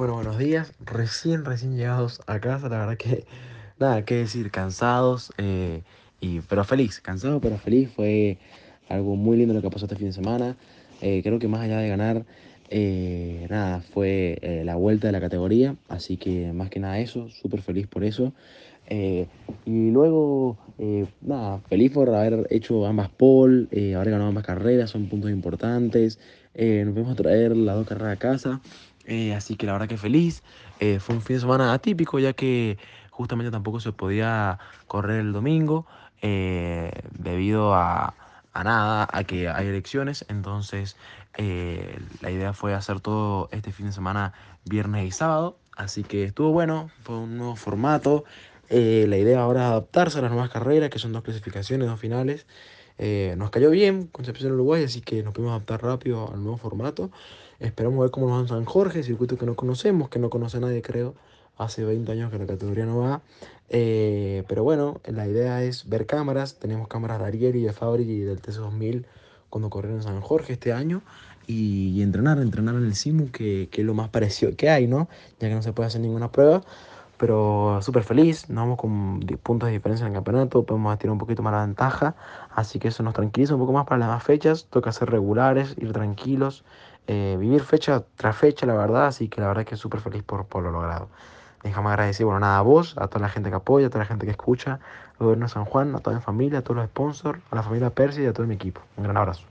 Bueno, buenos días. Recién, recién llegados a casa. La verdad que nada que decir, cansados, eh, y, pero feliz. Cansado, pero feliz. Fue algo muy lindo lo que pasó este fin de semana. Eh, creo que más allá de ganar, eh, nada, fue la vuelta de la categoría. Así que más que nada eso, súper feliz por eso. Y luego, nada, feliz por haber hecho ambas pole, haber ganado ambas carreras, son puntos importantes. Nos vamos a traer las dos carreras a casa. Eh, así que la verdad que feliz. Eh, fue un fin de semana atípico ya que justamente tampoco se podía correr el domingo eh, debido a, a nada, a que hay elecciones. Entonces la idea fue hacer todo este fin de semana viernes y sábado. Así que estuvo bueno, fue un nuevo formato. La idea ahora es adaptarse a las nuevas carreras, que son dos clasificaciones, dos finales. Eh, nos cayó bien Concepción Uruguay, así que nos pudimos adaptar rápido al nuevo formato. Esperamos ver cómo nos va en San Jorge, circuito que no conocemos, que no conoce nadie, creo. Hace 20 años que la categoría no va. Eh, pero bueno, la idea es ver cámaras. Tenemos cámaras de Ariel y de Fabri y del TC2000 cuando corrieron en San Jorge este año. Y, entrenar, entrenar en el Simu, que, que es lo más parecido que hay, ¿no? Ya que no se puede hacer ninguna prueba pero súper feliz, nos vamos con puntos de diferencia en el campeonato, podemos tirar un poquito más la ventaja, así que eso nos tranquiliza un poco más para las demás fechas, toca ser regulares, ir tranquilos, eh, vivir fecha tras fecha, la verdad, así que la verdad que súper feliz por, por lo logrado. Déjame agradecer, bueno, nada, a vos, a toda la gente que apoya, a toda la gente que escucha, al gobierno de San Juan, a toda mi familia, a todos los sponsors, a la familia Percy y a todo mi equipo. Un gran abrazo.